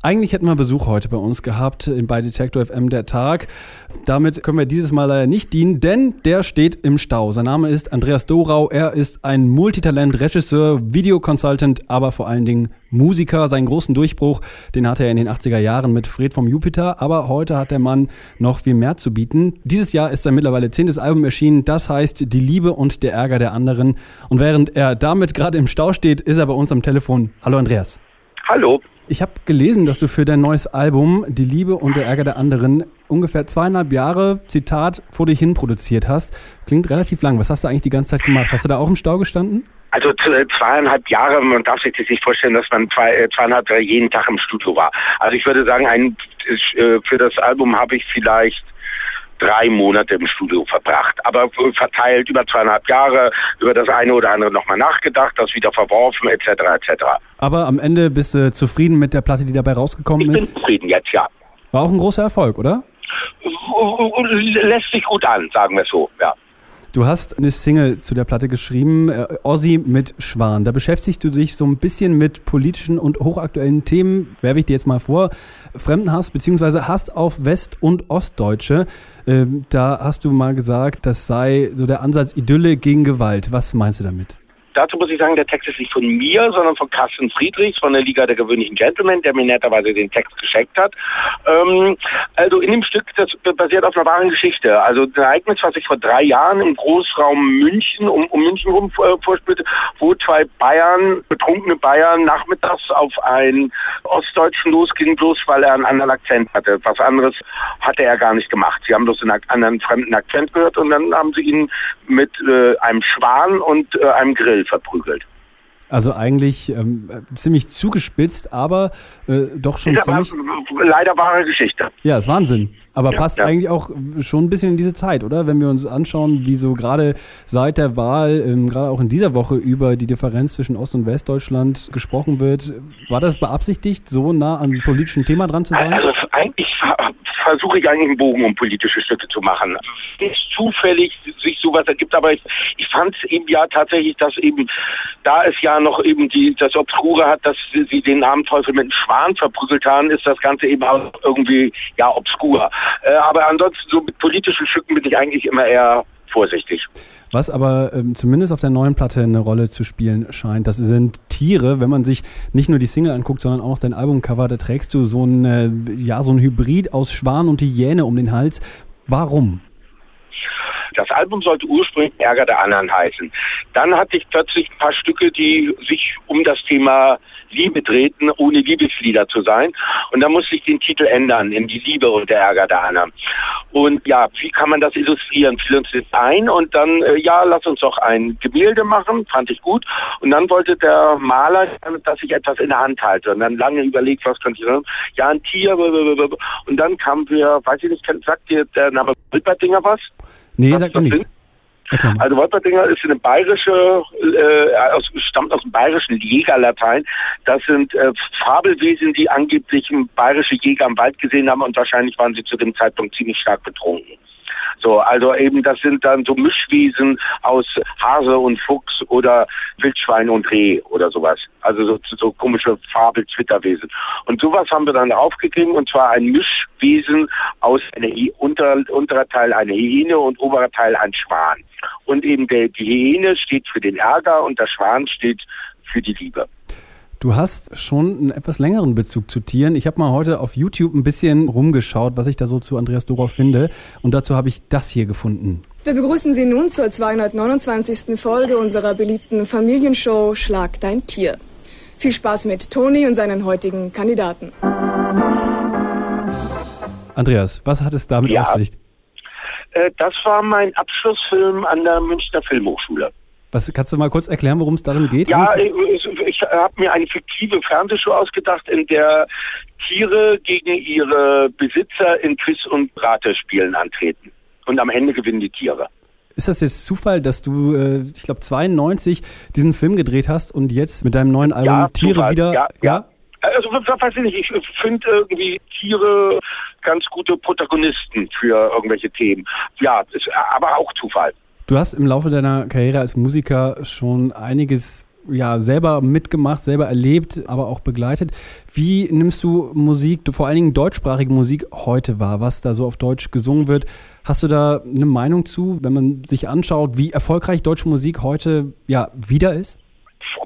Eigentlich hätten wir Besuch heute bei uns gehabt bei Detektor FM der Tag. Damit können wir dieses Mal leider nicht dienen, denn der steht im Stau. Sein Name ist Andreas Dorau. Er ist ein Multitalent, Regisseur, Videoconsultant, aber vor allen Dingen Musiker. Seinen großen Durchbruch, den hatte er in den 80er Jahren mit Fred vom Jupiter. Aber heute hat der Mann noch viel mehr zu bieten. Dieses Jahr ist sein mittlerweile zehntes Album erschienen. Das heißt Die Liebe und der Ärger der anderen. Und während er damit gerade im Stau steht, ist er bei uns am Telefon. Hallo Andreas. Hallo. Ich habe gelesen, dass du für dein neues Album Die Liebe und der Ärger der anderen ungefähr zweieinhalb Jahre, Zitat, vor dich hin produziert hast. Klingt relativ lang. Was hast du eigentlich die ganze Zeit gemacht? Hast du da auch im Stau gestanden? Also zweieinhalb Jahre, man darf sich das nicht vorstellen, dass man zwei, äh, zweieinhalb Jahre jeden Tag im Studio war. Also ich würde sagen, ein, äh, für das Album habe ich vielleicht drei Monate im Studio verbracht, aber verteilt über zweieinhalb Jahre, über das eine oder andere nochmal nachgedacht, das wieder verworfen, etc. etc. Aber am Ende bist du zufrieden mit der Platte, die dabei rausgekommen ich ist? bin zufrieden jetzt, ja. War auch ein großer Erfolg, oder? Lässt sich gut an, sagen wir so, ja. Du hast eine Single zu der Platte geschrieben, äh, Ossi mit Schwan. Da beschäftigst du dich so ein bisschen mit politischen und hochaktuellen Themen, werfe ich dir jetzt mal vor. Fremdenhass bzw. Hass auf West- und Ostdeutsche. Ähm, da hast du mal gesagt, das sei so der Ansatz Idylle gegen Gewalt. Was meinst du damit? Dazu muss ich sagen, der Text ist nicht von mir, sondern von Carsten Friedrichs von der Liga der gewöhnlichen Gentlemen, der mir netterweise den Text geschenkt hat. Ähm, also in dem Stück, das basiert auf einer wahren Geschichte. Also ein Ereignis, was sich vor drei Jahren im Großraum München, um, um München rum äh, vorspielte, wo zwei Bayern, betrunkene Bayern, nachmittags auf einen Ostdeutschen losgingen, bloß weil er einen anderen Akzent hatte. Was anderes hatte er gar nicht gemacht. Sie haben bloß einen anderen fremden Akzent gehört und dann haben sie ihn mit äh, einem Schwan und äh, einem Grill verprügelt. Also eigentlich ähm, ziemlich zugespitzt, aber äh, doch schon Ist aber ziemlich... leider wahre Geschichte. Ja, ist Wahnsinn. Aber Ja, passt ja. eigentlich auch schon ein bisschen in diese Zeit, oder? Wenn wir uns anschauen, wie so gerade seit der Wahl, ähm, gerade auch in dieser Woche über die Differenz zwischen Ost- und Westdeutschland gesprochen wird. War das beabsichtigt, so nah an dem politischen Thema dran zu sein? Also eigentlich versuche ich eigentlich einen Bogen, um politische Stücke zu machen. Nicht zufällig sich sowas ergibt, aber ich, ich fand es eben ja tatsächlich, dass eben, da es ja noch eben die, das Obskure hat, dass sie den Abenteufel mit einem Schwan verprügelt haben, ist das Ganze eben auch irgendwie ja obskur. Äh, aber ansonsten so mit politischen Stücken bin ich eigentlich immer eher vorsichtig. Was aber ähm, zumindest auf der neuen Platte eine Rolle zu spielen scheint, das sind Tiere. Wenn man sich nicht nur die Single anguckt, sondern auch dein Albumcover, da trägst du so ein, äh, ja, so ein Hybrid aus Schwan und Hyäne um den Hals. Warum? Das Album sollte ursprünglich Ärger der anderen heißen. Dann hatte ich plötzlich ein paar Stücke, die sich um das Thema Liebe drehten, ohne Liebeslieder zu sein. Und dann musste ich den Titel ändern in die Liebe und der Ärger der anderen. Und ja, wie kann man das illustrieren? Fiel uns das ein und dann, äh, ja, lass uns doch ein Gemälde machen, fand ich gut. Und dann wollte der Maler, dass ich etwas in der Hand halte. Und dann lange überlegt, was könnte ich sagen? Ja, ein Tier. Und dann kamen wir, weiß ich nicht, sagt dir der Name Wilperdinger was? Nee, sagt mir nichts. Also Wolperdinger ist eine bayerische, äh, aus, stammt aus dem bayerischen Jägerlatein. Das sind äh, Fabelwesen, die angeblich bayerische Jäger im Wald gesehen haben und wahrscheinlich waren sie zu dem Zeitpunkt ziemlich stark betrunken. So, also eben das sind dann so Mischwesen aus Hase und Fuchs oder Wildschwein und Reh oder sowas. Also so, so komische Fabel-Zwitterwesen. Und sowas haben wir dann aufgegeben und zwar ein Mischwesen aus einer Hy- unter, unterer Teil eine Hyäne und oberer Teil ein Schwan. Und eben der, die Hyäne steht für den Ärger und der Schwan steht für die Liebe. Du hast schon einen etwas längeren Bezug zu Tieren. Ich habe mal heute auf YouTube ein bisschen rumgeschaut, was ich da so zu Andreas Dorau finde. Und dazu habe ich das hier gefunden. Wir begrüßen Sie nun zur 229. Folge unserer beliebten Familienshow Schlag dein Tier. Viel Spaß mit Toni und seinen heutigen Kandidaten. Andreas, was hat es damit Ja. auf sich? Äh, das war mein Abschlussfilm an der Münchner Filmhochschule. Was, kannst du mal kurz erklären, worum es darin geht? Ja, ich, ich habe mir eine fiktive Fernsehshow ausgedacht, in der Tiere gegen ihre Besitzer in Quiz- und Ratespielen antreten. Und am Ende gewinnen die Tiere. Ist das jetzt Zufall, dass du, äh, ich glaube, 92 diesen Film gedreht hast und jetzt mit deinem neuen Album Tiere Zufall. wieder... Ja, ja. Also weiß ich nicht, ich finde irgendwie Tiere ganz gute Protagonisten für irgendwelche Themen. Ja, ist aber auch Zufall. Du hast im Laufe deiner Karriere als Musiker schon einiges ja selber mitgemacht, selber erlebt, aber auch begleitet. Wie nimmst du Musik, vor allen Dingen deutschsprachige Musik heute wahr, was da so auf Deutsch gesungen wird? Hast du da eine Meinung zu, wenn man sich anschaut, wie erfolgreich deutsche Musik heute ja wieder ist?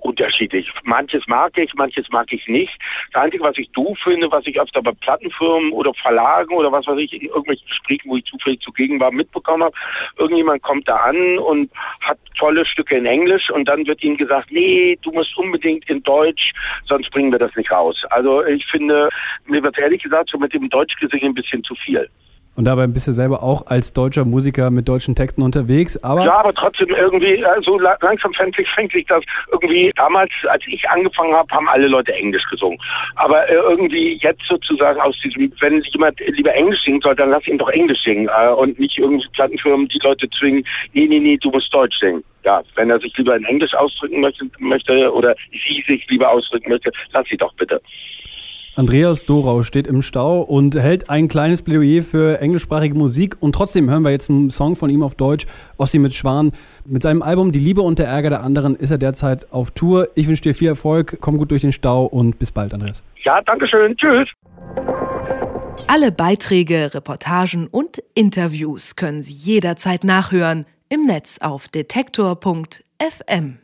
Unterschiedlich. Manches mag ich, manches mag ich nicht. Das Einzige, was ich doof finde, was ich öfter bei Plattenfirmen oder Verlagen oder was weiß ich, in irgendwelchen Gesprächen, wo ich zufällig zugegen war, mitbekommen habe, irgendjemand kommt da an und hat tolle Stücke in Englisch und dann wird ihm gesagt, nee, du musst unbedingt in Deutsch, sonst bringen wir das nicht raus. Also ich finde, mir wird ehrlich gesagt so mit dem Deutschgesingen ein bisschen zu viel. Und dabei bist du selber auch als deutscher Musiker mit deutschen Texten unterwegs. Aber ja, aber trotzdem irgendwie, also langsam fängt sich, fängt sich das irgendwie, damals, als ich angefangen habe, haben alle Leute Englisch gesungen. Aber äh, irgendwie jetzt sozusagen aus diesem, wenn jemand lieber Englisch singen soll, dann lass ihn doch Englisch singen äh, und nicht irgendwie Plattenfirmen die Leute zwingen, nee, nee, nee, du musst Deutsch singen. Ja, wenn er sich lieber in Englisch ausdrücken möchte, möchte oder sie sich lieber ausdrücken möchte, lass sie doch bitte. Andreas Dorau steht im Stau und hält ein kleines Plädoyer für englischsprachige Musik. Und trotzdem hören wir jetzt einen Song von ihm auf Deutsch, Ossi mit Schwan. Mit seinem Album Die Liebe und der Ärger der anderen ist er derzeit auf Tour. Ich wünsche dir viel Erfolg, komm gut durch den Stau und bis bald, Andreas. Ja, danke schön. Tschüss. Alle Beiträge, Reportagen und Interviews können Sie jederzeit nachhören im Netz auf detektor.fm.